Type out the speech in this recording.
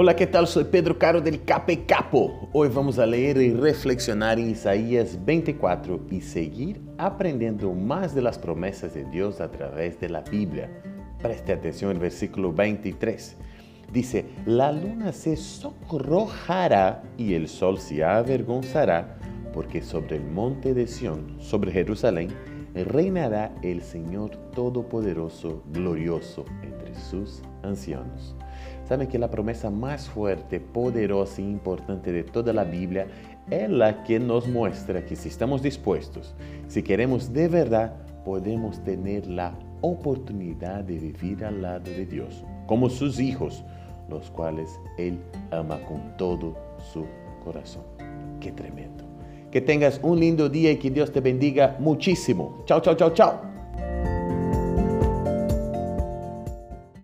Hola, ¿qué tal? Soy Pedro Caro del Cape Capo. Hoy vamos a leer y reflexionar en Isaías 24 y seguir aprendiendo más de las promesas de Dios a través de la Biblia. Preste atención al versículo 23. Dice, la luna se sonrojará y el sol se avergonzará, porque sobre el monte de Sión, sobre Jerusalén, reinará el Señor Todopoderoso, glorioso sus ancianos. Sabe que la promesa más fuerte, poderosa e importante de toda la Biblia es la que nos muestra que si estamos dispuestos, si queremos de verdad, podemos tener la oportunidad de vivir al lado de Dios, como sus hijos, los cuales Él ama con todo su corazón. Qué tremendo. Que tengas un lindo día y que Dios te bendiga muchísimo. Chao, chao, chao, chao.